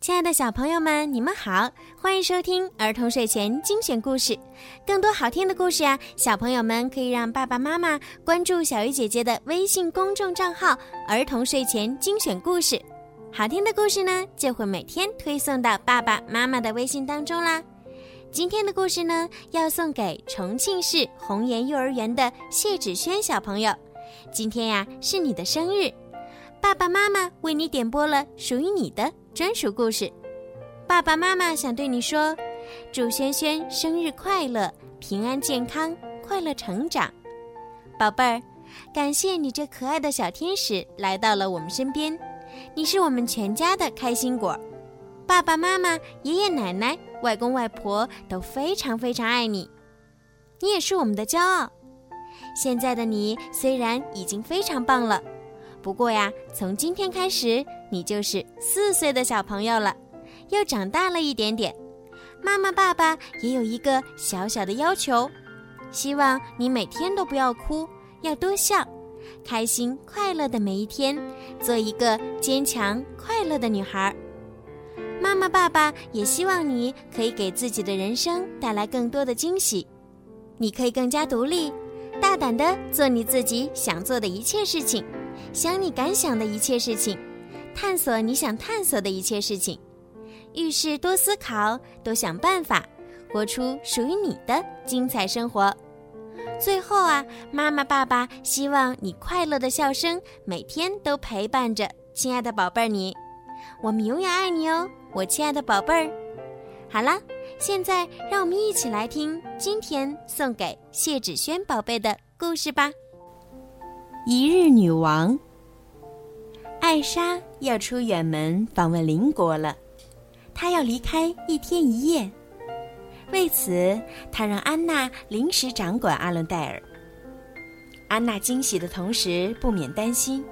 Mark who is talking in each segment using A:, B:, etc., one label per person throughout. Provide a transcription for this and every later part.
A: 亲爱的小朋友们，你们好，欢迎收听儿童睡前精选故事。更多好听的故事呀，小朋友们可以让爸爸妈妈关注小鱼姐姐的微信公众账号“儿童睡前精选故事”，好听的故事呢就会每天推送到爸爸妈妈的微信当中啦。今天的故事呢，要送给重庆市红岩幼儿园的谢芷轩小朋友。今天呀是你的生日，爸爸妈妈为你点播了属于你的。专属故事，爸爸妈妈想对你说：祝轩轩生日快乐，平安健康，快乐成长，宝贝儿，感谢你这可爱的小天使来到了我们身边，你是我们全家的开心果，爸爸妈妈、爷爷奶奶、外公外婆都非常非常爱你，你也是我们的骄傲。现在的你虽然已经非常棒了。不过呀，从今天开始，你就是四岁的小朋友了，又长大了一点点。妈妈、爸爸也有一个小小的要求，希望你每天都不要哭，要多笑，开心快乐的每一天，做一个坚强快乐的女孩。妈妈、爸爸也希望你可以给自己的人生带来更多的惊喜，你可以更加独立，大胆的做你自己想做的一切事情。想你敢想的一切事情，探索你想探索的一切事情，遇事多思考，多想办法，活出属于你的精彩生活。最后啊，妈妈、爸爸希望你快乐的笑声每天都陪伴着亲爱的宝贝儿你。我们永远爱你哦，我亲爱的宝贝儿。好了，现在让我们一起来听今天送给谢芷轩宝贝的故事吧。
B: 一日女王艾莎要出远门访问邻国了，她要离开一天一夜。为此，她让安娜临时掌管阿伦戴尔。安娜惊喜的同时不免担心，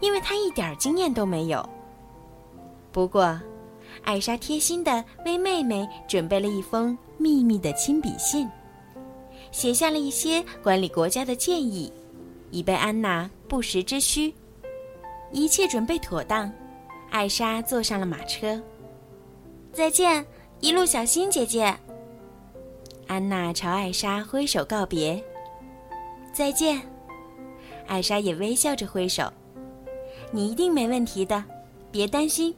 B: 因为她一点经验都没有。不过，艾莎贴心的为妹妹准备了一封秘密的亲笔信，写下了一些管理国家的建议。以备安娜不时之需，一切准备妥当，艾莎坐上了马车。
A: 再见，一路小心，姐姐。
B: 安娜朝艾莎挥手告别。
A: 再见，
B: 艾莎也微笑着挥手。你一定没问题的，别担心。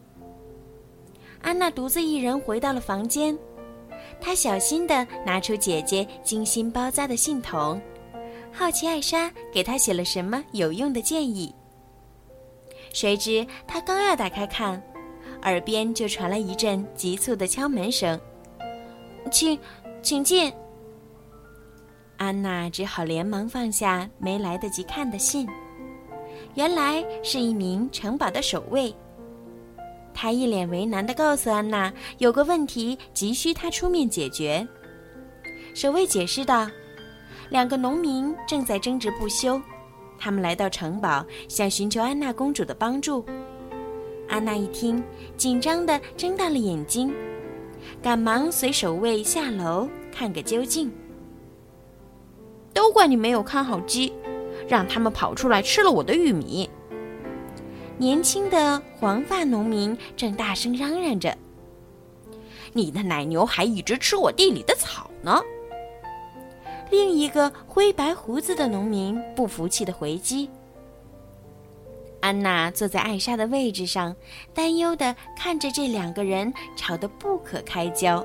B: 安娜独自一人回到了房间，她小心地拿出姐姐精心包扎的信筒。好奇艾莎给他写了什么有用的建议。谁知他刚要打开看，耳边就传来一阵急促的敲门声：“
A: 请，请进。”
B: 安娜只好连忙放下没来得及看的信。原来是一名城堡的守卫。他一脸为难地告诉安娜，有个问题急需他出面解决。守卫解释道。两个农民正在争执不休，他们来到城堡，想寻求安娜公主的帮助。安娜一听，紧张的睁大了眼睛，赶忙随守卫下楼看个究竟。
C: 都怪你没有看好鸡，让他们跑出来吃了我的玉米。
B: 年轻的黄发农民正大声嚷嚷着：“
C: 你的奶牛还一直吃我地里的草呢。”
B: 另一个灰白胡子的农民不服气的回击。安娜坐在艾莎的位置上，担忧的看着这两个人吵得不可开交。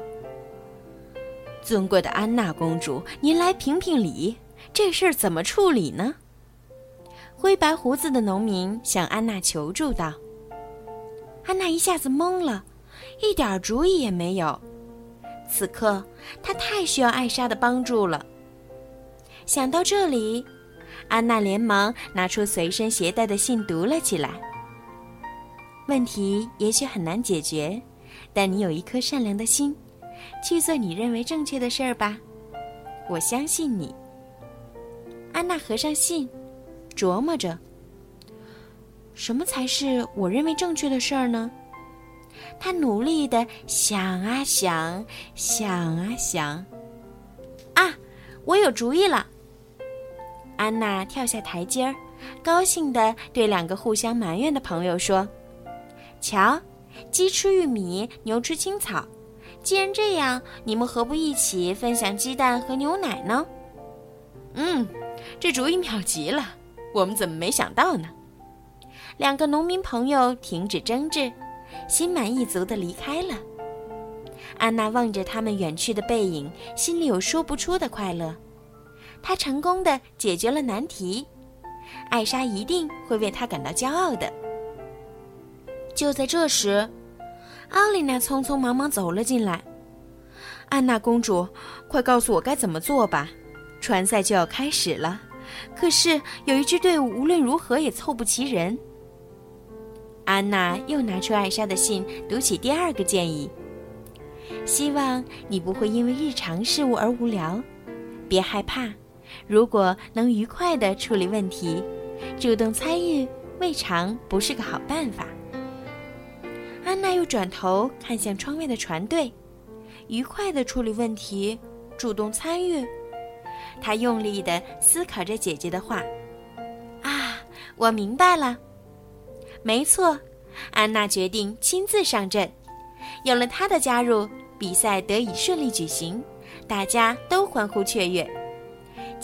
C: 尊贵的安娜公主，您来评评理，这事儿怎么处理呢？
B: 灰白胡子的农民向安娜求助道。安娜一下子懵了，一点主意也没有。此刻，她太需要艾莎的帮助了。想到这里，安娜连忙拿出随身携带的信读了起来。问题也许很难解决，但你有一颗善良的心，去做你认为正确的事儿吧。我相信你。安娜合上信，琢磨着：什么才是我认为正确的事儿呢？她努力的想啊想，想啊想。啊，我有主意了！安娜跳下台阶儿，高兴地对两个互相埋怨的朋友说：“瞧，鸡吃玉米，牛吃青草。既然这样，你们何不一起分享鸡蛋和牛奶呢？
C: 嗯，这主意妙极了，我们怎么没想到呢？
B: 两个农民朋友停止争执，心满意足地离开了。安娜望着他们远去的背影，心里有说不出的快乐。她成功地解决了难题，艾莎一定会为她感到骄傲的。就在这时，奥莉娜匆匆忙忙走了进来。
C: 安娜公主，快告诉我该怎么做吧！船赛就要开始了，可是有一支队伍无论如何也凑不齐人。
B: 安娜又拿出艾莎的信，读起第二个建议。希望你不会因为日常事务而无聊，别害怕。如果能愉快地处理问题，主动参与未尝不是个好办法。安娜又转头看向窗外的船队，愉快地处理问题，主动参与。她用力地思考着姐姐的话。啊，我明白了。没错，安娜决定亲自上阵。有了她的加入，比赛得以顺利举行，大家都欢呼雀跃。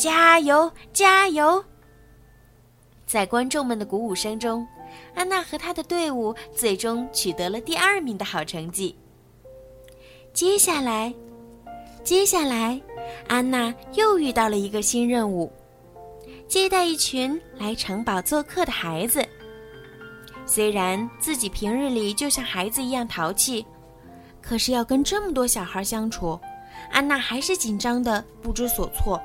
B: 加油，加油！在观众们的鼓舞声中，安娜和她的队伍最终取得了第二名的好成绩。接下来，接下来，安娜又遇到了一个新任务：接待一群来城堡做客的孩子。虽然自己平日里就像孩子一样淘气，可是要跟这么多小孩相处，安娜还是紧张的不知所措。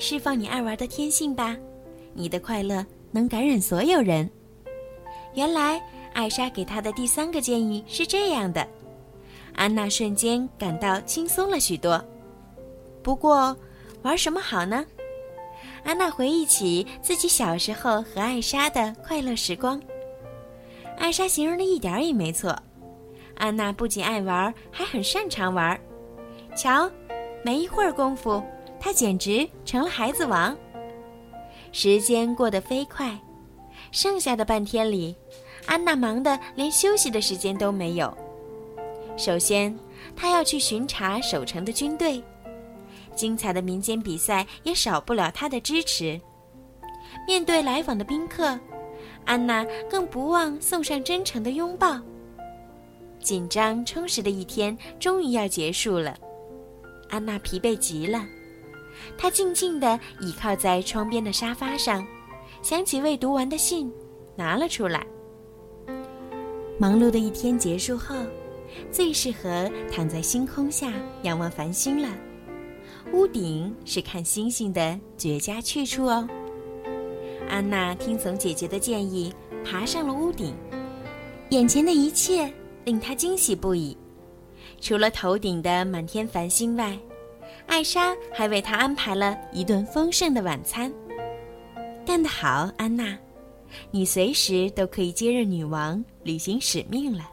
B: 释放你爱玩的天性吧，你的快乐能感染所有人。原来艾莎给她的第三个建议是这样的，安娜瞬间感到轻松了许多。不过，玩什么好呢？安娜回忆起自己小时候和艾莎的快乐时光。艾莎形容的一点也没错，安娜不仅爱玩，还很擅长玩。瞧，没一会儿功夫。他简直成了孩子王。时间过得飞快，剩下的半天里，安娜忙得连休息的时间都没有。首先，她要去巡查守城的军队，精彩的民间比赛也少不了她的支持。面对来访的宾客，安娜更不忘送上真诚的拥抱。紧张充实的一天终于要结束了，安娜疲惫极了。他静静地倚靠在窗边的沙发上，想起未读完的信，拿了出来。忙碌的一天结束后，最适合躺在星空下仰望繁星了。屋顶是看星星的绝佳去处哦。安娜听从姐姐的建议，爬上了屋顶。眼前的一切令她惊喜不已，除了头顶的满天繁星外。艾莎还为他安排了一顿丰盛的晚餐。干得好，安娜，你随时都可以接任女王，履行使命了。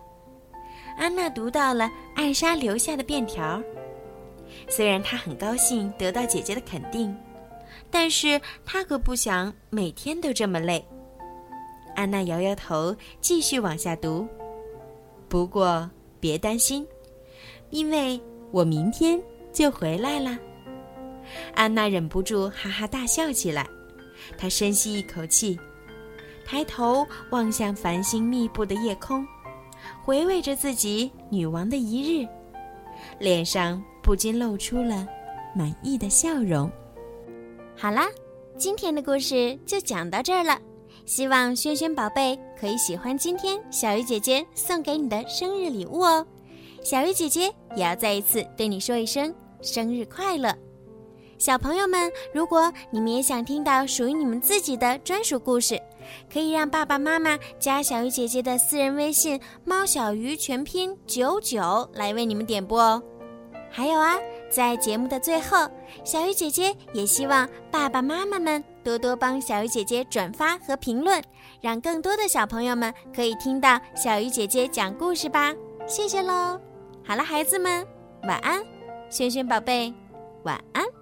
B: 安娜读到了艾莎留下的便条，虽然她很高兴得到姐姐的肯定，但是她可不想每天都这么累。安娜摇摇头，继续往下读。不过别担心，因为我明天。就回来了，安娜忍不住哈哈大笑起来。她深吸一口气，抬头望向繁星密布的夜空，回味着自己女王的一日，脸上不禁露出了满意的笑容。好啦，今天的故事就讲到这儿了。希望萱萱宝贝可以喜欢今天小鱼姐姐送给你的生日礼物哦。小鱼姐姐也要再一次对你说一声。生日快乐，小朋友们！如果你们也想听到属于你们自己的专属故事，可以让爸爸妈妈加小鱼姐姐的私人微信“猫小鱼”全拼九九来为你们点播哦。还有啊，在节目的最后，小鱼姐姐也希望爸爸妈妈们多多帮小鱼姐姐转发和评论，让更多的小朋友们可以听到小鱼姐姐讲故事吧。谢谢喽！好了，孩子们，晚安。轩轩宝贝，晚安。